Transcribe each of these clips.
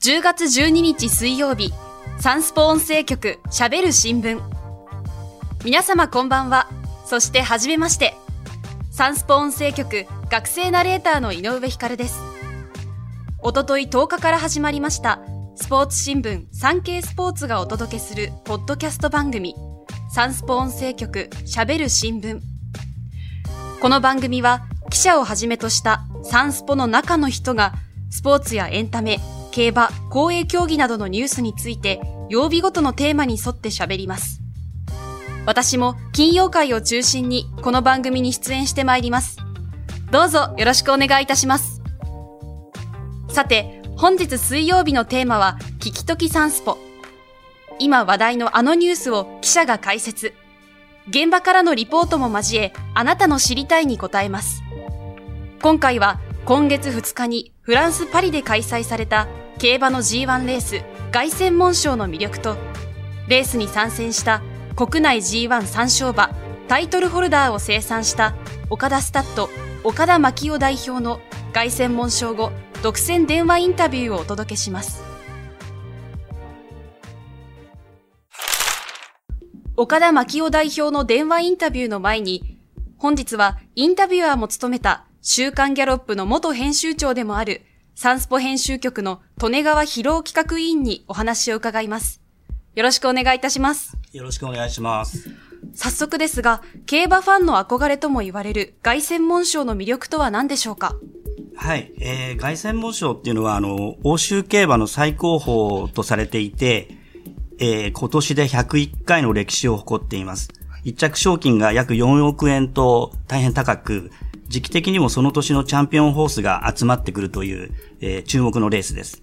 10月12日水曜日、サンスポ音声局喋る新聞。皆様こんばんは。そしてはじめまして。サンスポ音声局学生ナレーターの井上光です。おととい10日から始まりました、スポーツ新聞サンケイスポーツがお届けするポッドキャスト番組、サンスポ音声局喋る新聞。この番組は記者をはじめとしたサンスポの中の人がスポーツやエンタメ、競馬、公営競技などのニュースについて曜日ごとのテーマに沿って喋ります。私も金曜会を中心にこの番組に出演してまいります。どうぞよろしくお願いいたします。さて、本日水曜日のテーマは、聞きときサンスポ。今話題のあのニュースを記者が解説。現場からのリポートも交え、あなたの知りたいに答えます。今回は、今月2日にフランス・パリで開催された競馬の G1 レース、凱旋門賞の魅力と、レースに参戦した国内 G1 三勝馬、タイトルホルダーを生産した岡田スタッド、岡田牧夫代表の凱旋門賞後、独占電話インタビューをお届けします。岡田牧夫代表の電話インタビューの前に、本日はインタビュアーも務めた週刊ギャロップの元編集長でもあるサンスポ編集局の利根川博夫企画委員にお話を伺います。よろしくお願いいたします。よろしくお願いします。早速ですが、競馬ファンの憧れとも言われる凱旋門賞の魅力とは何でしょうか？はい、えー、凱旋門賞っていうのは、あの、欧州競馬の最高峰とされていて、えー、今年で101回の歴史を誇っています。一着賞金が約4億円と大変高く、時期的にもその年のチャンピオンホースが集まってくるという、えー、注目のレースです。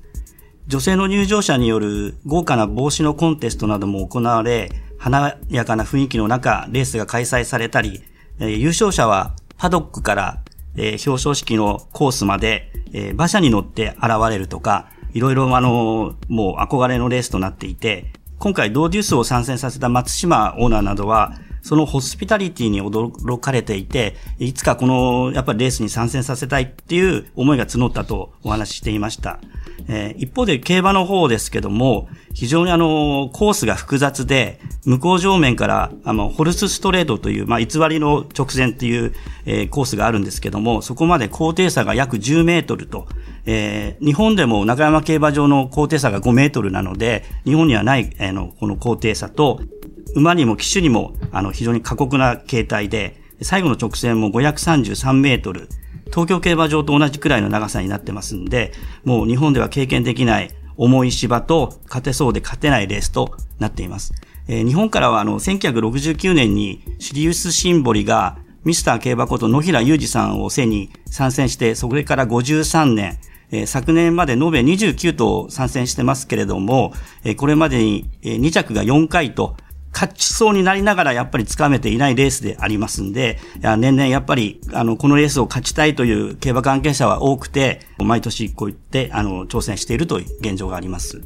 女性の入場者による豪華な帽子のコンテストなども行われ、華やかな雰囲気の中、レースが開催されたり、えー、優勝者はパドックから、えー、表彰式のコースまで、えー、馬車に乗って現れるとか、いろいろあの、もう憧れのレースとなっていて、今回ドーデュースを参戦させた松島オーナーなどは、そのホスピタリティに驚かれていて、いつかこの、やっぱりレースに参戦させたいっていう思いが募ったとお話ししていました。えー、一方で競馬の方ですけども、非常にあの、コースが複雑で、向こう上面から、あの、ホルスストレートという、まあ、偽りの直線っていう、えー、コースがあるんですけども、そこまで高低差が約10メートルと、えー、日本でも中山競馬場の高低差が5メートルなので、日本にはない、あの、この高低差と、馬にも騎手にも、あの、非常に過酷な形態で、最後の直線も533メートル、東京競馬場と同じくらいの長さになってますんで、もう日本では経験できない重い芝と勝てそうで勝てないレースとなっています。えー、日本からはあの、1969年にシリウスシンボリがミスター競馬こと野平裕二さんを背に参戦して、それから53年、えー、昨年まで延べ29頭参戦してますけれども、えー、これまでに2着が4回と、勝ちそうになりながらやっぱりつかめていないレースでありますんで、年々やっぱり、あの、このレースを勝ちたいという競馬関係者は多くて、毎年こう言って、あの、挑戦しているという現状があります。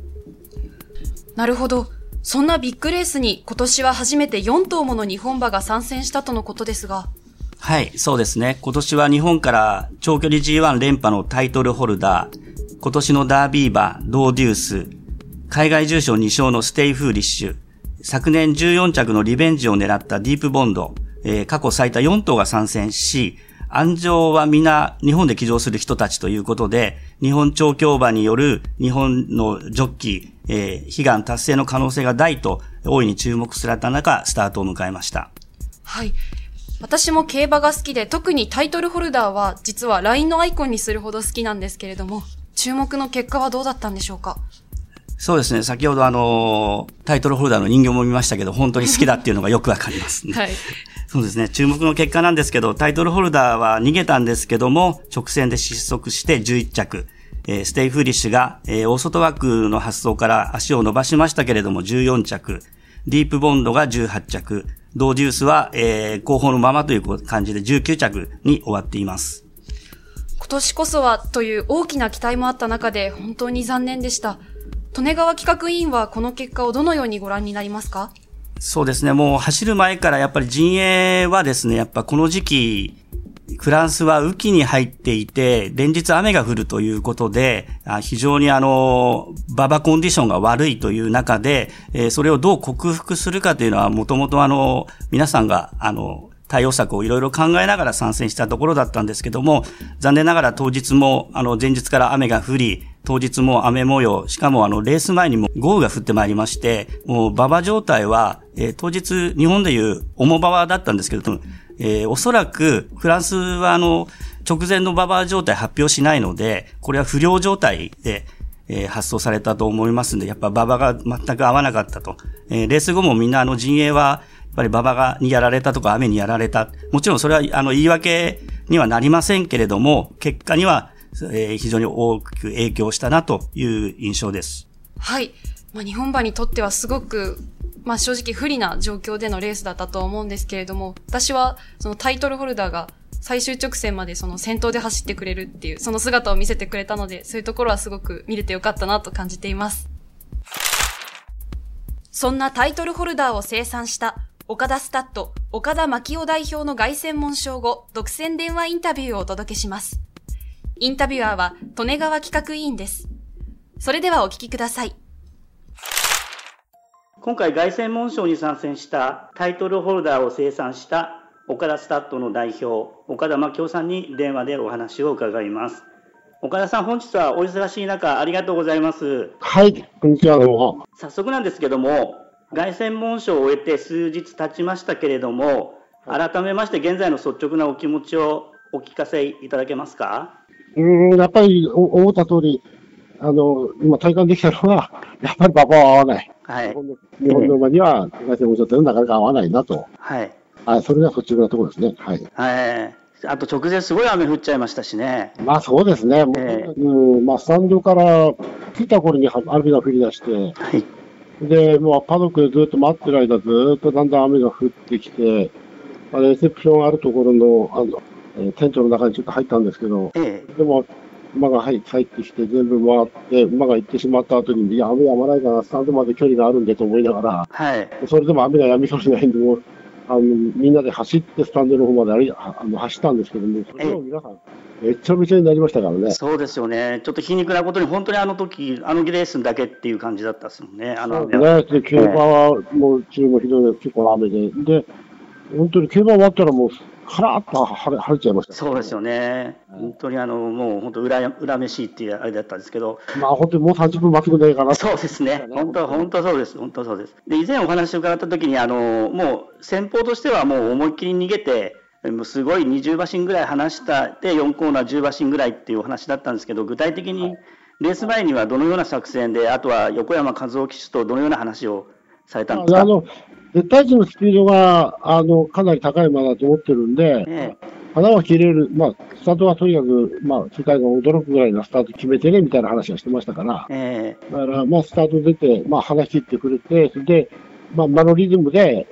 なるほど。そんなビッグレースに今年は初めて4頭もの日本馬が参戦したとのことですが。はい、そうですね。今年は日本から長距離 G1 連覇のタイトルホルダー、今年のダービー馬、ドウデュース、海外重賞2勝のステイフーリッシュ、昨年14着のリベンジを狙ったディープボンド、えー、過去最多4頭が参戦し、鞍上は皆日本で騎乗する人たちということで、日本調教馬による日本のジョッキー、えー、悲願達成の可能性が大と大いに注目された中、スタートを迎えました。はい。私も競馬が好きで、特にタイトルホルダーは実は LINE のアイコンにするほど好きなんですけれども、注目の結果はどうだったんでしょうか？そうですね。先ほどあの、タイトルホルダーの人形も見ましたけど、本当に好きだっていうのがよくわかりますね。はい。そうですね。注目の結果なんですけど、タイトルホルダーは逃げたんですけども、直線で失速して11着。えー、ステイフーリッシュが、えー、大外枠の発走から足を伸ばしましたけれども14着。ディープボンドが18着。ドーデュースは、えー、後方のままという感じで19着に終わっています。今年こそはという大きな期待もあった中で本当に残念でした。利根川企画委員はこの結果をどのようにご覧になりますか？そうですね。もう走る前からやっぱり陣営はですね、やっぱこの時期、フランスは雨季に入っていて、連日雨が降るということで、非常にあの、馬場コンディションが悪いという中で、それをどう克服するかというのは、もともとあの、皆さんが、あの、対応策をいろいろ考えながら参戦したところだったんですけども、残念ながら当日も、あの、前日から雨が降り、当日も雨模様、しかもあの、レース前にも豪雨が降ってまいりまして、もう馬場状態は、えー、当日日本でいう重馬場だったんですけども、えー、おそらくフランスはあの、直前の馬場状態発表しないので、これは不良状態で、えー、発送されたと思いますんで、やっぱ馬場が全く合わなかったと。えー、レース後もみんなあの陣営は、やっぱり馬場がにやられたとか雨にやられた。もちろんそれはあの言い訳にはなりませんけれども、結果には、えー、非常に大きく影響したなという印象です。はい。まあ、日本馬にとってはすごくまあ正直不利な状況でのレースだったと思うんですけれども、私はそのタイトルホルダーが最終直線までその先頭で走ってくれるっていう、その姿を見せてくれたので、そういうところはすごく見れてよかったなと感じています。そんなタイトルホルダーを生産した岡田スタッド、岡田牧夫代表の凱旋門賞後、独占電話インタビューをお届けします。インタビュアーは、利根川企画委員です。それではお聞きください。今回凱旋門賞に参戦したタイトルホルダーを生産した岡田スタッドの代表岡田真京さんに電話でお話を伺います。岡田さん本日はお忙しい中ありがとうございます。はいこんにちはどうも。早速なんですけども凱旋門賞を終えて数日経ちましたけれども改めまして現在の率直なお気持ちをお聞かせいただけますか？うんやっぱり思った通りあの今体感できたのは やっぱり馬場は合わない。はい、日本の日本の馬には外線補助なかなか合わないなと、はい、あそれがそっちのところですね。はい、はい。あと直前すごい雨降っちゃいましたしね。まあそうですね。えー、うん、まあスタンドから来た頃に雨が降り出して、はい、で、もうパドックでずっと待ってる間、ずっとだんだん雨が降ってきて、あレセプションあるところの、あの、えー、テントの中にちょっと入ったんですけど、ええ、でも、馬が入ってきて、全部回って、馬が行ってしまった後に、いや、雨やまないから、スタンドまで距離があるんでと思いながら、はい、それでも雨が止みそうにないんで、もうあのみんなで走ってスタンドの方まであの走ったんですけども、それを皆さん、めちゃめちゃになりましたからね。そうですよね。ちょっと皮肉なことに、本当にあの時、あのレースだけっていう感じだったですもんね。あのね。で、競馬はもう中もひどい、結構雨で。で、本当に競馬終わったらもう、からっと晴れ晴れちゃいました、ね、そうですよね、本当にあのもう本当恨、恨めしいっていうあれだったんですけど、まあ本当にもう30分待つぐらいかな。そうですね、本当、本当そうです、本当そうです。で、以前お話を伺ったときにあの、もう先方としてはもう思いっきり逃げて、もうすごい20馬身ぐらい離したで、4コーナー10馬身ぐらいっていうお話だったんですけど、具体的にレース前にはどのような作戦で、あとは横山和夫騎手とどのような話をされたんですか？あの絶対値のスピードが、あの、かなり高い馬だと思ってるんで、ええ、花は切れる、まあ、スタートはとにかく、まあ、世界が驚くぐらいのスタート決めてね、みたいな話はしてましたから、ええ、だから、まあ、スタート出て、まあ、花切ってくれて、それで、まあ、間のリズムで、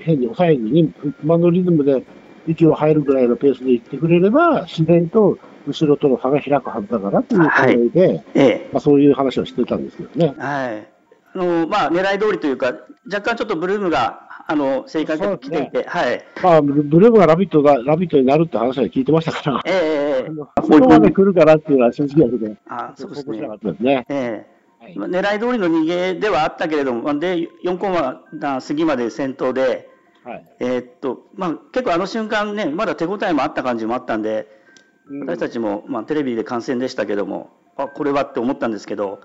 変に抑えずに、間のリズムで息を入るぐらいのペースで行ってくれれば、自然と後ろとの差が開くはずだからという考えで、はいええ、まあ、そういう話をしてたんですけどね。はいあのまあ、狙い通りというか、若干ちょっとブルームがあの正確に来ていて、ね、はい。まあ、ブルームがラビットが、ラビットになるって話は聞いてましたから、ええー、あそこまで来るからっていうのは正直なくて、あそうですね。ですね。ええ。ーはい、狙い通りの逃げではあったけれども、で、4コマ過ぎまで先頭で、はい、えー、っと、まあ、結構あの瞬間ね、まだ手応えもあった感じもあったんで、私たちも、まあ、テレビで観戦でしたけども、あ、これはって思ったんですけど、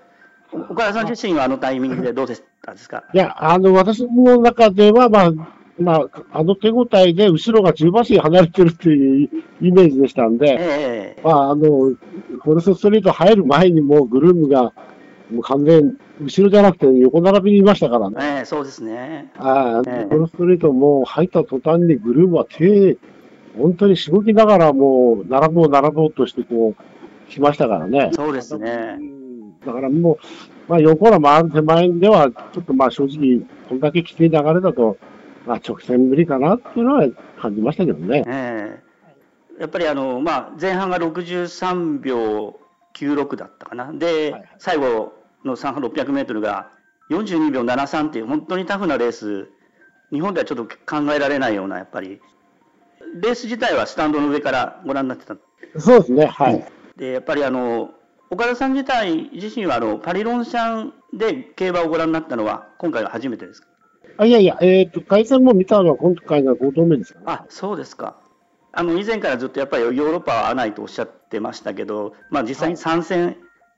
岡田さん自身はあのタイミングでどうでしたですか？いや、あの、私の中では、まあ、まあ、あの手応えで後ろが10馬身離れてるっていうイメージでしたんで、えー、まあ、あの、フォルスストリート入る前にもグルームが、もう完全、後ろじゃなくて横並びにいましたからね。えー、そうですね。ああ、えー、フォルストリートも入った途端にグルームは手、本当にしごきながらもう、並ぼう並ぼうとしてこう、来ましたからね。そうですね。だからもう、まあ、横の回る手前では、ちょっとまあ正直、こんだけきつい流れだと、まあ、直線無理かなっていうのは感じましたけどね。えー、やっぱりあの、まあ、前半が63秒96だったかな。で、はいはい、最後の3半600メートルが42秒73っていう本当にタフなレース、日本ではちょっと考えられないような、やっぱり。レース自体はスタンドの上からご覧になってたそうですね、はい。で、やっぱりあの、岡田さん自体自身はあのパリロンシャンで競馬をご覧になったのは今回が初めてですか？あいやいや、えっ、ー、と、回戦も見たのは今回が5度目ですか、ね、あ、そうですか。あの、以前からずっとやっぱりヨーロッパは合わないとおっしゃってましたけど、まあ実際に参戦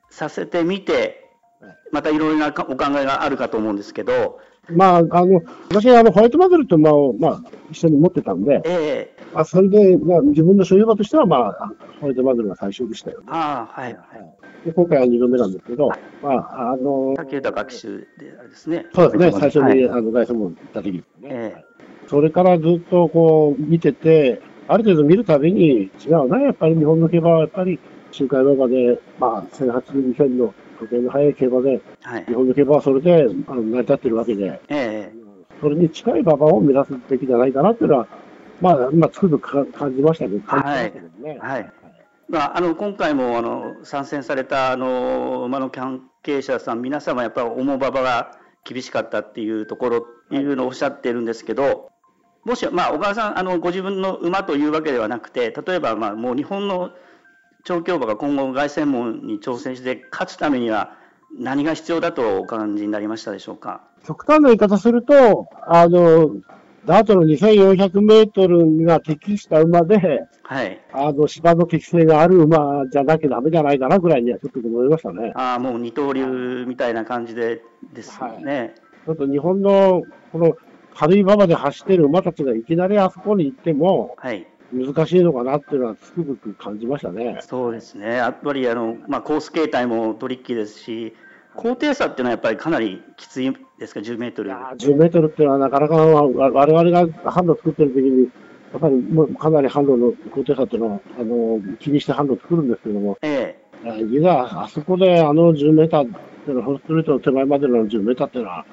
させてみて、またいろいろなお考えがあるかと思うんですけど、まあ、あの、私はあのホワイトマズルと馬を、まあ、一緒に持ってたんで、ええー、まあ、それで、まあ、自分の所有馬としては、まあ、ホワイトマズルが最初でしたよね。ああ、はい、はい。で今回は2度目なんですけど、まあ、あの、竹豊学習であれですね。そうですね、最初に、はい、あの、外車も行った時ですね。ええ。ー、それからずっとこう、見てて、ある程度見るたびに違うな、やっぱり日本の競馬はやっぱり、周回馬場で、まあ、1080、2000の時計の速い競馬で、はい、日本の競馬はそれであの成り立ってるわけで、えそれに近い馬場を目指すべきじゃないかなっていうのは、まあ、今、つくづく感じましたけど、感じましたけどね。はい、はいまあ、あの今回もあの参戦されたあの馬の関係者さん、皆様やっぱり重馬場が厳しかったっていうところっていうのをおっしゃってるんですけど、もし、まあ、小川さん、あのご自分の馬というわけではなくて、例えば、まあ、もう日本の調教馬が今後、凱旋門に挑戦して勝つためには、何が必要だとお感じになりましたでしょうか？極端な言い方すると、あの、ダートの2400メートルが適した馬で、はい。あの、芝の適性がある馬じゃなきゃダメじゃないかなぐらいにはちょっと思いましたね。ああ、もう二刀流みたいな感じでですね。はい、ちょっと日本の、この軽い馬場で走ってる馬たちがいきなりあそこに行っても、はい。難しいのかなっていうのはつくづく感じましたね。そうですね。やっぱりあの、まあ、コース形態もトリッキーですし、高低差っていうのはやっぱりかなりきついですか、10メートル。10メートルっていうのはなかなか我々が販路作ってる時に、やっぱりもうかなり販路の高低差っていうのは、あの、気にして販路作るんですけども、ええ。いざ、あそこであの10メーターっていうのは、ホストレートの手前までの10メーターっていうのは、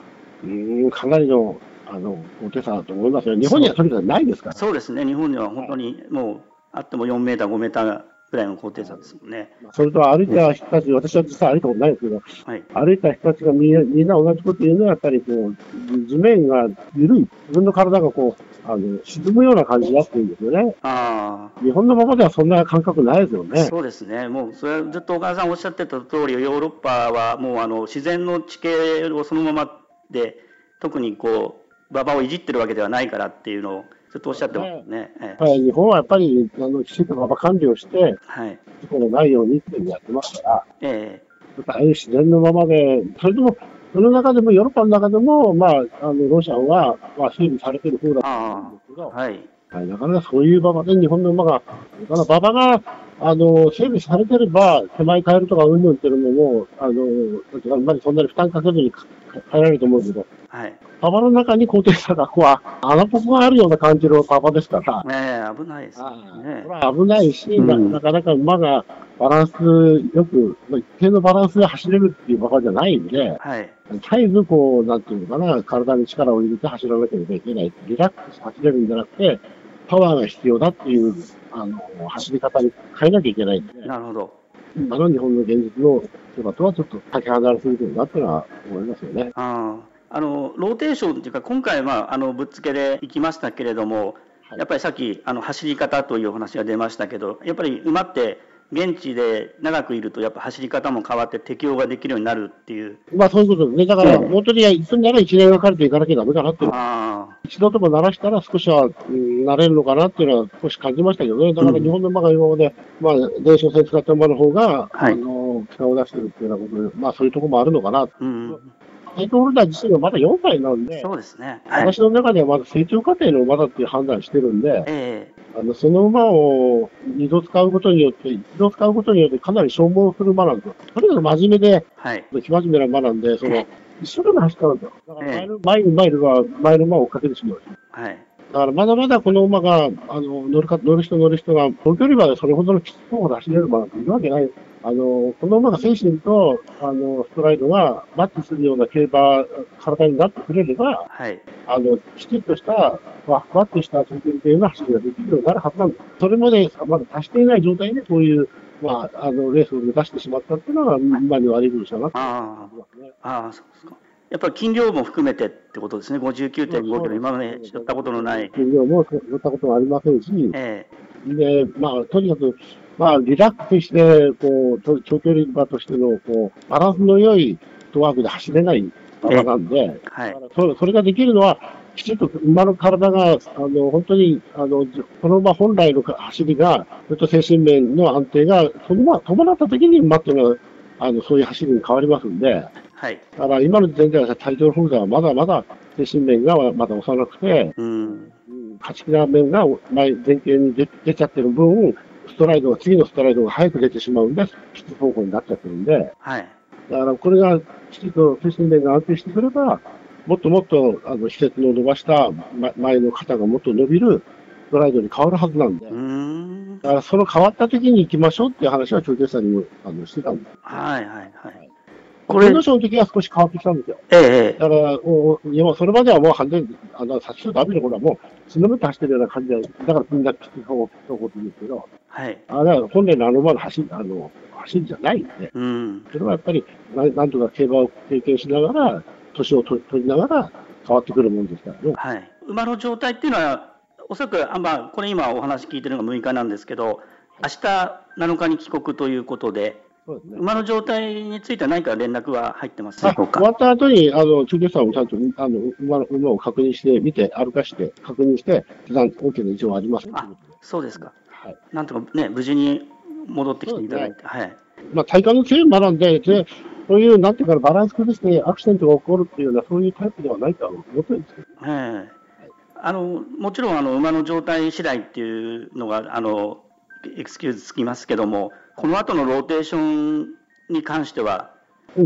うん、かなりのあの高低差だと思いますよ。日本にはとにかくないですから。そうですね。日本には本当にもう、あっても4メーター、5メーターぐらいの高低差ですもんね。それと歩いた人たち、私は実際歩いたことないですけど、はい、歩いた人たちがみんなみんな同じこと言うのは、やっぱりこう、地面が緩い、自分の体がこう、あの沈むような感じだって言うんですよね。あ日本のままではそんな感覚ないですよね。そうですね。もう、それはずっとお母さんおっしゃってた通り、ヨーロッパはもうあの自然の地形をそのままで、特にこう、馬場をいじってるわけではないからっていうのをずっとおっしゃってますね。はい、日本はやっぱりあのきちんと馬場管理をして、はい、事故のないようにっていうのをやってますから、ええ。ー、ああいう自然のままで、それでも、その中でも、ヨーロッパの中でも、まあ、あのロシアは、まあ、整備されてる方だと思うんですけど、はい、はい、なかなかそういう馬場で日本の馬が、だから馬場があの整備されてれば、手前変えるとかうんぬんっていうのも、あの、馬にそんなに負担かけずに変えられると思うけど、はい。パパの中に高低差がこう、穴ぽこがあるような感じのパパですから。ねえ、危ないですね。これは危ないし、うん、なかなか馬がバランスよく、一定のバランスで走れるっていう馬場じゃないんで、はい。絶えずこう、なんていうのかな、体に力を入れて走らなければいけない。リラックス走れるんじゃなくて、パワーが必要だっていう、あの、走り方に変えなきゃいけないんで。なるほど。今の日本の現実の馬とはちょっとかけ離れすぎてるなっていうのは思いますよね。ああ。あのローテーションというか、今回はあのぶっつけでいきましたけれども、やっぱりさっきあの走り方というお話が出ましたけど、やっぱり馬って現地で長くいると、やっぱ走り方も変わって適応ができるようになるっていう。まあそういうことですね。だから、本当に行くんなら1年がかりていかなきゃだめかなっていう。一度でも鳴らしたら少しは、うん、慣れるのかなっていうのは少し感じましたけどね。だから日本の馬が今まで、まあ、電子線使った馬の方が、はい、あの、力を出してるっていうようなことで、まあそういうところもあるのかな。うんタイトルホルダー自身はまだ4歳なんで、そうですね。はい、私の中ではまだ成長過程の馬だっていう判断してるんで、えー、あのその馬を2度使うことによって、一度使うことによってかなり消耗する馬なんですよ。とにかく真面目で、はい、生真面目な馬なんで、その、一生懸命走ったんですよ。だから前の、前にマイルは、前の馬を追っかけてしまう。はい。だからまだまだこの馬が、あの、乗るか、乗る人乗る人が、東距離までそれほどのきつい方で走れる馬なんているわけない。あの、この馬が精神と、あの、ストライドがマッチするような競馬、体になってくれれば、はい。あの、きちっとした、ふわふわっとした中堅系の走りができるようになるはずなんです。それまで、まだ達していない状態で、こういう、まあ、あの、レースを目指してしまったっていうのが、馬に悪いことしたなって、ああ、ああ、そうですか。やっぱり金量も含めてってことですね、59.5キロ、今まで乗ったことのない。金量も乗ったこともありませんし、ええ、で、まあ、とにかく、まあ、リラックスして、こう、長距離馬としての、こう、バランスの良いフットワークで走れない馬なんで、はい、そそれができるのは、きちんと馬の体が、あの、本当に、あの、この馬本来の走りが、それと精神面の安定が、そのま、伴った時に馬っていうのは、あの、そういう走りに変わりますんで、はい。だから今の時点ではタイトルホルダーはまだまだ精神面がまだ幼くて、うん。勝ち気な面が前前傾に出出ちゃってる分、ストライドが、次のストライドが早く出てしまうんで、ピッ方向になっちゃってるんで、はい。だからこれがきちんと精神面が安定してくれば、もっともっと、あの、施設の伸ばした前の肩がもっと伸びるストライドに変わるはずなんで。うんだからその変わった時に行きましょうっていう話は、長距さんにも、あの、してたんで。はいはいはい。これ。の時は少し変わってきたんですよ。ええ。だから、おいやそれまではもう完全に、あの、先ほどダメの頃はもう、つのめって走ってるような感じで、だからみんなきつい方法って言うんですけど、はい。あれは本来のあのまま走り、あの、走りじゃないんで、うん。それはやっぱり、ななんとか競馬を経験しながら、年を取りながら変わってくるもんですからね。はい。馬の状態っていうのは、おそらく、あまあ、これ今お話聞いてるのが6日なんですけど、明日7日に帰国ということで、ね、馬の状態については何か連絡は入ってます？でしょうか終わった後に、あの、中継さんもちゃんと、あの、馬の、馬を確認して、見て、歩かして、確認して、OK の異常はありますあ、そうですか。はい。なんとかね、無事に戻ってきていただいて、ね、はい。まあ、体幹の強い馬なんで、でそういう、なんていうか、バランス崩してアクシデントが起こるっていうような、そういうタイプではないとは思ってるんですけど。ええあのもちろんあの馬の状態次第っていうのがあのエクスキューズつきますけども、この後のローテーションに関しては。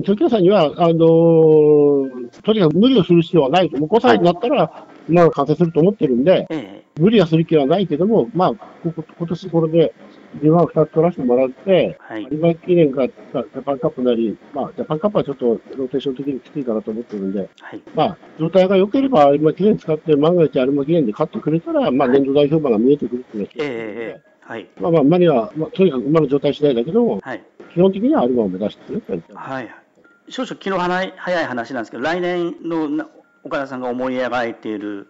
調教師さんには、あのー、とにかく無理をする必要はないと、もう5歳になったら、馬が完成すると思ってるんで、ええ、無理はする気はないけども、まあ、今年これで自分は2つ取らせてもらって、はい、有馬記念かジャパンカップなり、まあ、ジャパンカップはちょっとローテーション的にきついかなと思ってるんで、はい、まあ、状態が良ければ有馬記念使って、万が一有馬記念で勝ってくれたら、まあ、年度代表馬が見えてくるっていうのは、ええはい、まあまあ、馬には、まあ、とにかく馬の状態次第だけども、はい、基本的には有馬を目指してるってはい。少々気の早い話なんですけど、来年の岡田さんが思い描いている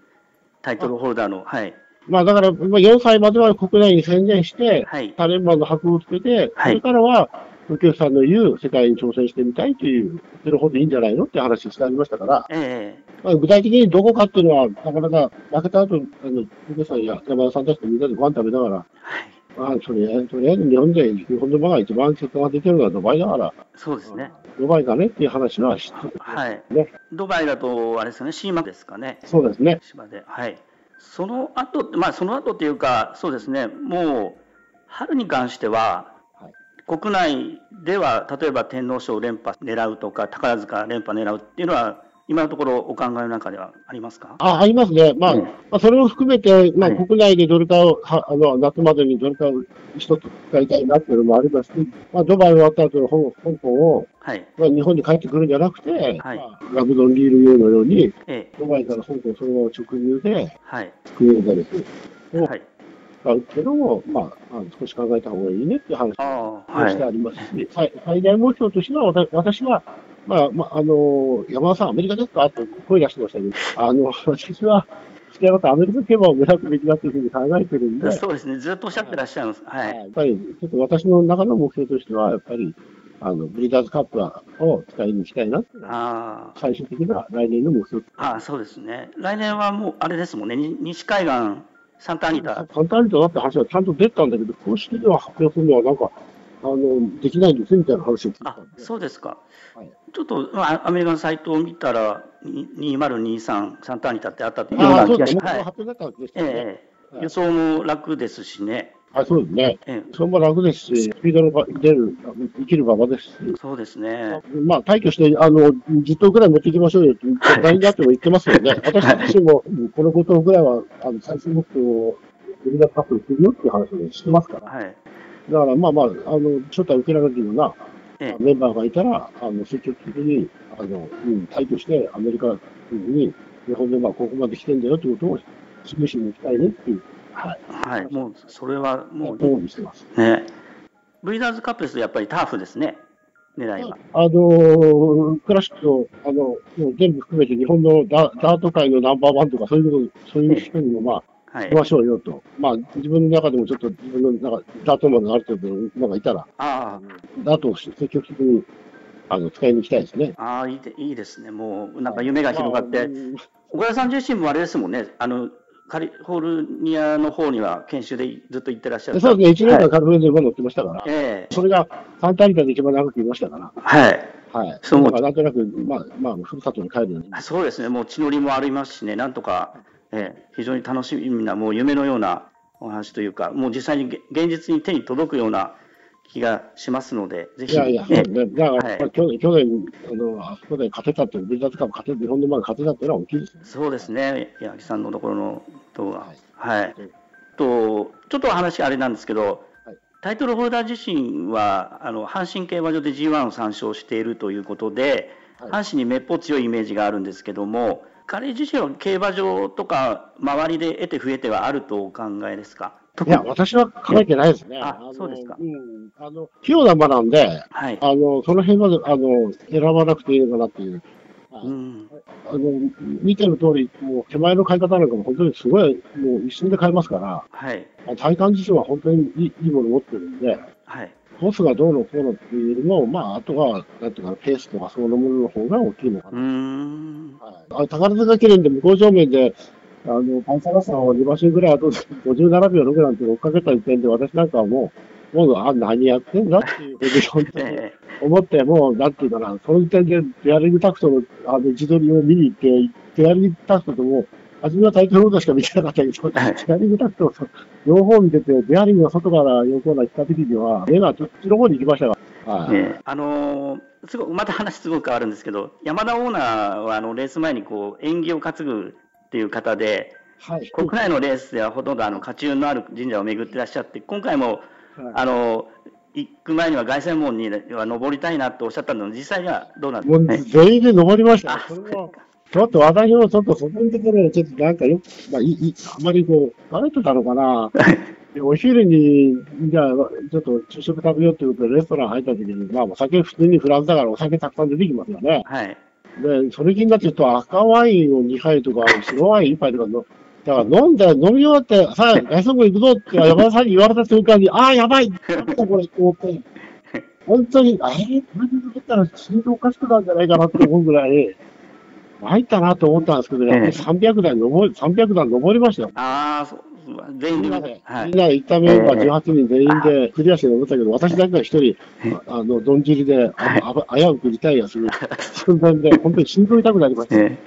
タイトルホルダーの、はい。まあだから、4歳までは国内に宣言して、はい、タレンマンの箔をつけて、はい、それからは、右京さんの言う世界に挑戦してみたいという、その方でいいんじゃないのって話してありましたから、えー、まあ、具体的にどこかっていうのは、なかなか負けた後、あの、右京さんや山田さんたちとみんなでご飯食べながら、はいまあ、とりあえず、とりあえず日本で、日本の馬が一番結果が出てるのはドバイだから、そうですね。ドバイだねっていう話は知ってはい。ドバイだと、あれですね、シーマですかね。そうですね。島で。はい。その後、まあ、その後っていうか、そうですね、もう、春に関しては、はい、国内では、例えば天皇賞連覇狙うとか、宝塚連覇狙うっていうのは、今のところお考えの中ではありますか？あありますね。まあ、うん、まあ、それを含めて、まあ、国内でどれかを、はあの、夏までにどれかを一つ使いたいなっていうのもありますし、まあ、ドバイ終わった後の香港を、はい。まあ、日本に帰ってくるんじゃなくて、はい。まあ、ラグドンリールユーのように、ええ、ドバイから香港そのまま直入で、はい。クイーンザレスを、はい。使うっていうのも、まあ、あの少し考えた方がいいねっていう話をしてありますし、はい、最大目標としては、私は、まあ、まあ、あの、山田さん、アメリカですか？って声出してましたけど、あの、私は、付き合アメリカ競馬を目指すべきだというふうに考えてるんで。そうですね、ずっとおっしゃってらっしゃるんです。はい。やっぱり、ちょっと私の中の目標としては、やっぱり、あの、ブリーダーズカップを使いに行きたいなあ最終的な来年の目標。ああ、そうですね。来年はもう、あれですもんね、西海岸、サンタアニタ。サンタアニタだって話はちゃんと出たんだけど、公式では発表するのはなんか、あの、できないんですみたいな話を聞いたんそうですか。はい、ちょっと、まあ、アメリカのサイトを見たら、2023、サンタアニタってあったっていうような気がします。はい、ええー、予想も楽ですしね。あそうですね。ええ、それも楽ですし、スピードの出る、生きる馬場ですし。そうですね。まあ、退去して、あの、10頭ぐらい持っていきましょうよって、大になっても言ってますよね。私自身も、この5頭ぐらいは、あの、最終目標を、売り出カップルするよっていう話をしてますから。はい。だからまあまあ、あの、招待受けられるような、ええ、メンバーがいたら、あの、積極的に、あの、うん、退去して、アメリカに、日本でまあ、ここまで来てんだよってことを示しに行きたいねっていう。はい。はい。もう、それはもう、うにしてます。ね。ブリーダーズカップですと、やっぱりターフですね。狙いは。あのクラシックと、あの、もう全部含めて日本のダダート界のナンバーワンとか、そういうそういう人にも、まあ、はい、ましょうよと。まあ、自分の中でもちょっと自分の中、ダートマンがある程度のがいたら、あダートを積極的にあの使いに行きたいですね。ああ、いいでいいですね。もう、なんか夢が広がって、小倉さん自身もあれですもんね、あのカリフォルニアの方には研修でずっと行ってらっしゃるそうですね、1年間カリフォルニアで乗ってましたから、えー、それが3大会で一番長くいましたから、はい。はい、そうなんとなく、まあ、まあ、ふるさとに帰るように。そうですね、もう血のりもありますしね、なんとか、えー、非常に楽しみな、もう夢のようなお話というか、もう実際に現実に手に届くような気がしますので、ぜひ。いやいや、ね、だから、はい、去年、去年、あの、あそこで勝てたって、ビルダーズカップ勝て日本の前勝てたっていうのは大きいです、ね、そうですね、八木さんのところのとは。はい。はい、と、ちょっと話あれなんですけど、はい、タイトルホルダー自身は、あの、阪神競馬場で G1 を参照しているということで、はい、阪神にめっぽう強いイメージがあるんですけども、彼自身は競馬場とか周りで得て増えてはあるとお考えですか？いや、私は考えてないですね。あ、そうですか。うん。あの、器用な場なんで、はい。あの、その辺は、あの、選ばなくていいのかなっていう。うん。あの、見てる通り、もう手前の買い方なんかも本当にすごい、もう一瞬で買えますから、はい。体感自身は本当にいいいいもの持ってるんで、はい。コスがどうのこうのっていうよりも、まあ、あとは、なんていうか、ペースとかそのものの方が大きいのかな。うん。はい。宝塚記念で向こう正面で、あの、パンサラさんを2馬身ぐらい後で57秒6なんて追っかけた時点で、私なんかはもう、もう、あ、何やってんだっていうふうに本当に思って、もう、なんていうかな、その時点で、デアリングタクトの、あの、自撮りを見に行って、デアリングタクトとも、初めはタイトルロードしか見てなかったけど、デアリングタクトを両方見てて、デアリングが外から横から来た時には、目がそっちの方に行きましたから。はい、ね、あのー、すごまた話すごく変わるんですけど、山田オーナーはあのレース前にこう縁起を担ぐっていう方で、はい、国内のレースではほとんどあの勝ち運のある神社を巡ってらっしゃって、今回も、はい、あの行く前には凱旋門には登りたいなとおっしゃったので、実際にはどうなんですか、ね、全員で登りました、ね、ちょっと私もちょっとそこのところ、ちょっとなんかよく、まあ、いいあまりこう、慣れてたのかな。お昼に、じゃあ、ちょっと昼食食べようっていうことで、レストラン入った時に、まあ、お酒普通にフランスだからお酒たくさん出てきますよね。はい。で、それ気になってると赤ワインを2杯とか、白ワイン1杯とかの、だから飲んで、飲み終わって、さあ、外食行くぞって山田さんに言われた瞬間に、ああ、やばいなんだこれ、こうって、本当に、えー、これで飲ったら心臓おかしくなるんじゃないかなって思うぐらい、参ったなと思ったんですけどね、え300段登り、300段登りましたよ。ああ、そう。全員で、みんなで、はい、みんなで行ったメンバー18人全員でクリアして登ったけど、私だけは一人、あの、どんじりで、あ危うくリタイアする。寸前で、本当に心臓痛くなりました。え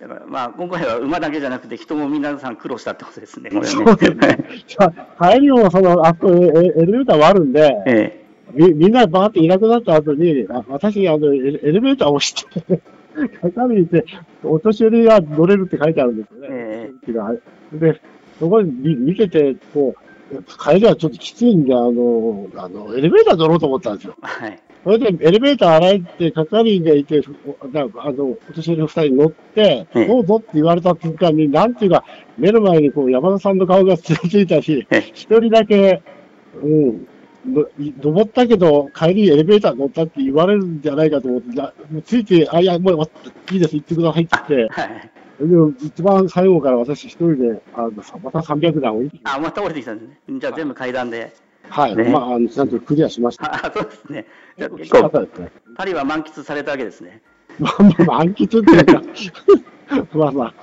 だからまあ、今回は馬だけじゃなくて、人も皆さん苦労したってことですね。そうですね。帰りも、その、あそこエレベーターもあるんで、ええ、みみんなバーっていなくなった後に、あ私、あのエレベーターを押して、中身にて、お年寄りが乗れるって書いてあるんですよね。ええ、で、そこに見てて、こう、帰りはちょっときついんで、あの、あの、エレベーター乗ろうと思ったんですよ。はい。それで、エレベーター洗いって、係員がいて、なんか、あの、お年寄り二人乗って、どうぞって言われた瞬間に、なんていうか、目の前にこう、山田さんの顔がついたし、一人だけ、うん、登ったけど、帰りエレベーター乗ったって言われるんじゃないかと思って、ついて、あ、いや、もういいです、行ってくださいって言って、はい、で一番最後から私一人で、あのまた300段降りてきあ、また降りてきたんですね。じゃあ全部階段で。はい。ね、まあ、あのちゃんとクリアしました。あ、そうですね。じゃ結構、パリは満喫されたわけですね。まあ、まあ、満喫っていうか、まあまあ、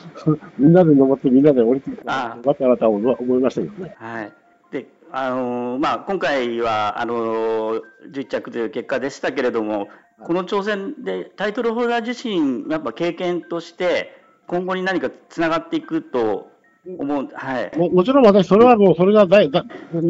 みんなで登ってみんなで降りてきた。バタバタ思いましたけどね。はい。で、あのー、まあ、今回は、あのー、11着という結果でしたけれども、この挑戦でタイトルホルダー自身、やっぱ経験として、今後に何かつながっていくと思う、はい、ももちろん私、それはもう、それがだだ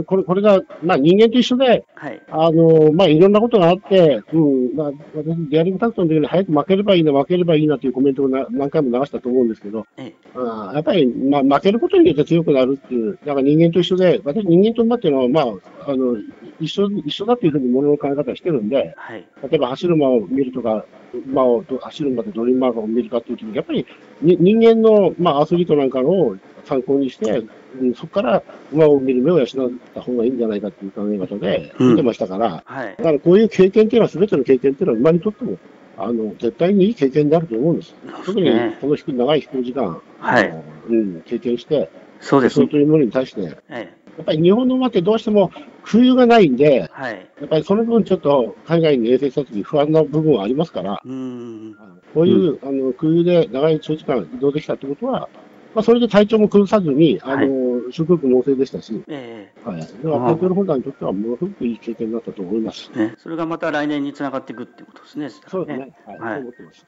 これこれが、まあ、人間と一緒で、はい、あのまあ、いろんなことがあって、うんまあ、私、デアリングタクトの時に早く負ければいいな、負ければいいなというコメントをな何回も流したと思うんですけど、ええ、あやっぱり、まあ、負けることによって強くなるっていう、だから人間と一緒で、私、人間と馬っていうのは、まあ、あの、一緒、一緒だっていうふうに物の考え方してるんで、はい、例えば走る馬を見るとか、馬を、走る馬でドリームマーを見るかっていうときに、やっぱりに人間の、まあ、アスリートなんかを参考にして、うん、そこから馬を見る目を養った方がいいんじゃないかっていう考え方で見てましたから、うんはい、だからこういう経験っていうのは、すべての経験っていうのは馬にとっても、あの、絶対にいい経験であると思うんです。特にこの長い飛行時間、はい、うん、経験して、そうです、ね。そういうものに対して、はいやっぱり日本の馬ってどうしても空輸がないんで、はい、やっぱりその分ちょっと海外に衛星したとき不安な部分はありますから、うんこういう、うん、あの空輸で長い長時間移動できたってことは、まあ、それで体調も崩さずに、あの、はい、食欲旺盛でしたし、えー、はい。だから、タイトルホルダーにとっては、ものすごくいい経験になったと思います。ね、それがまた来年につながっていくっていうことですね。そうですね。はい。はい、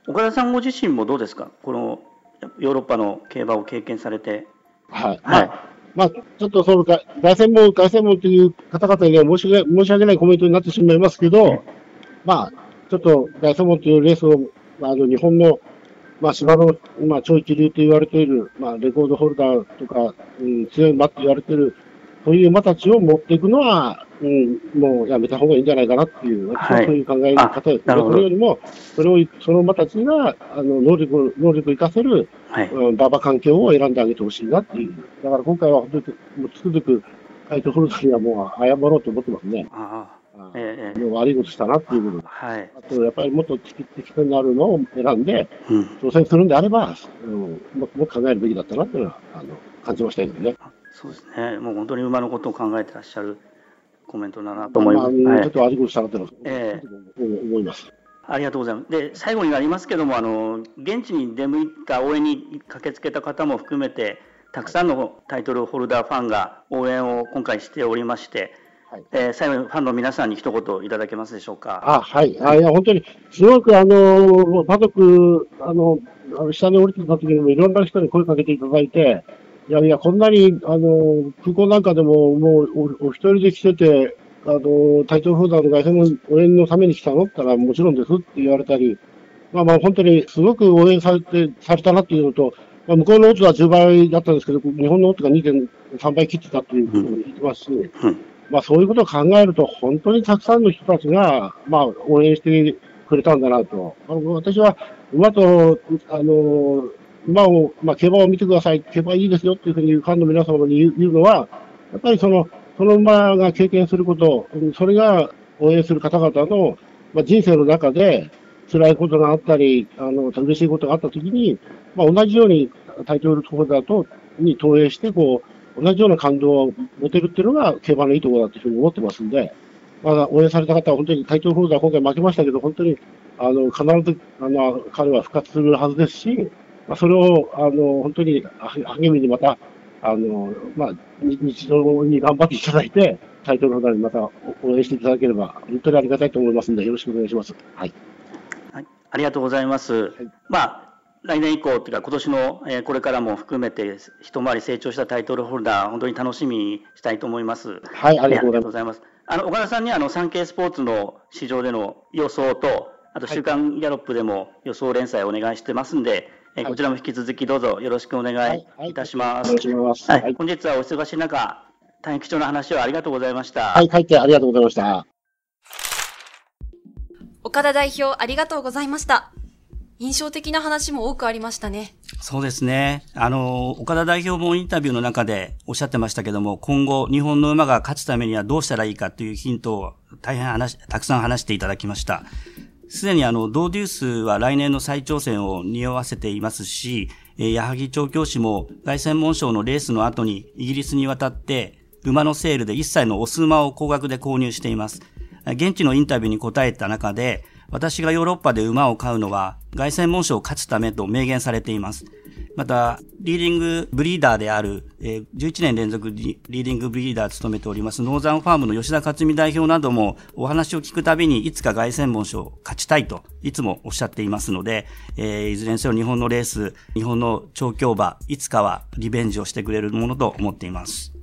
岡田さんご自身もどうですか？この、ヨーロッパの競馬を経験されて。はい。はい。まあ、ちょっとそのか、凱旋門、凱旋門という方々には申し訳申し訳ないコメントになってしまいますけど、まあ、ちょっと凱旋門というレースを、まあ、あの日本の、まあ、芝の、まあ、超一流と言われている、まあ、レコードホルダーとか、うん、強い馬と言われている、そういう馬たちを持っていくのは、うん、もうやめた方がいいんじゃないかなっていう、はい、そういう考え方ですね。それよりも、それを、その馬たちが、あの、能力、能力を活かせる、はい、うん、馬場環境を選んであげてほしいなっていう。だから今回は本当に、もうつくづく、タイトルホルダーにはもう謝ろうと思ってますね。ああええ、もう悪いことしたなっていう部分。はい。あと、やっぱりもっと適当になるのを選んで、うん、挑戦するんであれば、うん、もっと考えるべきだったなっていうのは、あの、感じましたけどね。そうですね。もう本当に馬のことを考えてらっしゃるコメントだなと思います。まあ、ちょっと味ごしたなってのえー、思います。ありがとうございます。で、最後になりますけども、あの、現地に出向いた応援に駆けつけた方も含めて、たくさんのタイトルホルダーファンが応援を今回しておりまして、はい、えー、最後にファンの皆さんに一言いただけますでしょうか？あ、はい。あいや、本当に、すごくあの、パドク、あの、下に降りてた時にもいろんな人に声かけていただいて、いやいや、こんなに、あの、空港なんかでも、もうお、お一人で来てて、あの、体調不良の外線の応援のために来たの？って言ったら、もちろんですって言われたり、まあまあ、本当にすごく応援されて、されたなっていうのと、まあ、向こうのオッズは10倍だったんですけど、日本のオッズが2.3倍切ってたっていうふうに言ってますし、うん、まあそういうことを考えると、本当にたくさんの人たちが、まあ応援してくれたんだなと。あの私は馬と、あの、馬を、まあ、競馬を見てください、競馬いいですよっていうふうにファンの皆様に言うのは、やっぱりその、その馬が経験すること、それが応援する方々の、まあ、人生の中で辛いことがあったり、あの、嬉しいことがあったときに、まあ、同じようにタイトルホルダーとに投影して、こう、同じような感動を持てるっていうのが競馬のいいところだというふうに思ってますんで、まあ、応援された方は本当にタイトルホルダー今回負けましたけど、本当に、あの、必ず、あの、彼は復活するはずですし、まあ、それを、あの、本当に励みにまた、あの、まあ、日常に頑張っていただいて、タイトルホルダーにまた応援していただければ、本当にありがたいと思いますので、よろしくお願いします。はい。はい、ありがとうございます。はい、まあ、来年以降というか、今年の、えー、これからも含めて、一回り成長したタイトルホルダー、本当に楽しみにしたいと思います。はい、ありがとうございます。あの、岡田さんにあの、産経スポーツの市場での予想と、あと、週刊ギャロップでも予想連載をお願いしてますんで、えこちらも引き続きどうぞよろしくお願いいたします。はい、本日はお忙しい中、大変貴重な話をありがとうございました。はい、書いてありがとうございました。岡田代表、ありがとうございました。印象的な話も多くありましたね。そうですね。あの、岡田代表もインタビューの中でおっしゃってましたけども、今後、日本の馬が勝つためにはどうしたらいいかというヒントを大変話、たくさん話していただきました。すでにあの、ドーデュースは来年の再挑戦を匂わせていますし、えー、矢作調教師も凱旋門賞のレースの後にイギリスに渡って、馬のセールで一切のオス馬を高額で購入しています。現地のインタビューに答えた中で、私がヨーロッパで馬を飼うのは、凱旋門賞を勝つためと明言されています。また、リーディングブリーダーである、えー、11年連続リーディングブリーダーを務めております、ノーザンファームの吉田克美代表なども、お話を聞くたびに、いつか凱旋門賞を勝ちたいと、いつもおっしゃっていますので、えー、いずれにせよ日本のレース、日本の調教馬、いつかはリベンジをしてくれるものと思っています。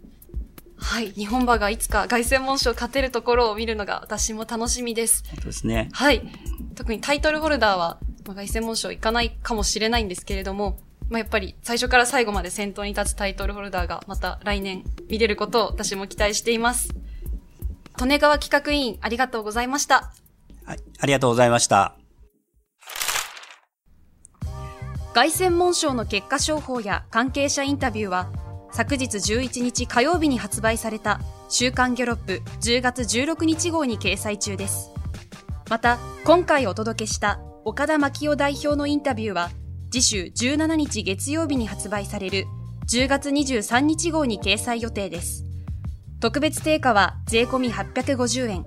はい。日本馬がいつか凱旋門賞を勝てるところを見るのが私も楽しみです。そうですね。はい。特にタイトルホルダーは、まあ、凱旋門賞いかないかもしれないんですけれども、まあ、やっぱり最初から最後まで先頭に立つタイトルホルダーがまた来年見れることを私も期待しています。利根川企画委員、ありがとうございました。はい、ありがとうございました。凱旋門賞の結果商法や関係者インタビューは、昨日11日火曜日に発売された週刊ギャロップ10月16日号に掲載中です。また、今回お届けした岡田牧夫代表のインタビューは、次週17日月曜日に発売される10月23日号に掲載予定です。特別定価は税込850円。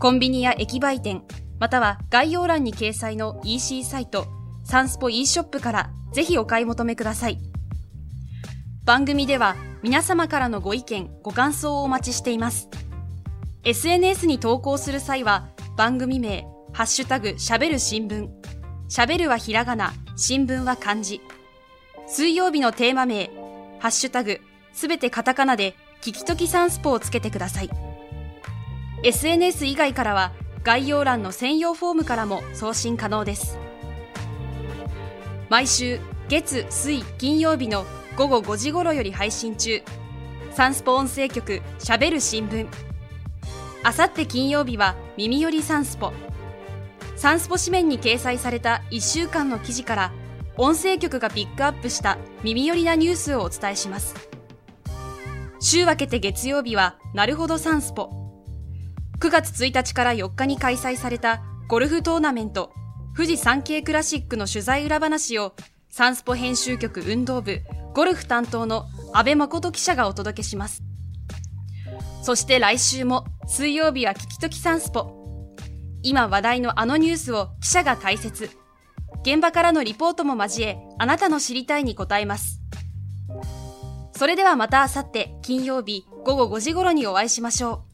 コンビニや駅売店、または概要欄に掲載の EC サイト、サンスポ e ショップからぜひお買い求めください。番組では皆様からのご意見、ご感想をお待ちしています。SNS に投稿する際は番組名、ハッシュタグしゃべる新聞。しゃべるはひらがな、新聞は漢字。水曜日のテーマ名、ハッシュタグ、すべてカタカナで、聞きときサンスポをつけてください。SNS 以外からは概要欄の専用フォームからも送信可能です。毎週月水金曜日の午後5時頃より配信中サンスポ音声局しゃべる新聞あさって金曜日は耳よりサンスポサンスポ紙面に掲載された1週間の記事から音声局がピックアップした耳寄りなニュースをお伝えします週明けて月曜日はなるほどサンスポ9月1日から4日に開催されたゴルフトーナメント富士山系クラシックの取材裏話をサンスポ編集局運動部ゴルフ担当の安倍誠記者がお届けします。そして来週も水曜日は聞きときサンスポ。今話題のあのニュースを記者が解説。現場からのリポートも交え、あなたの知りたいに答えます。それではまた明後日金曜日午後5時頃にお会いしましょう。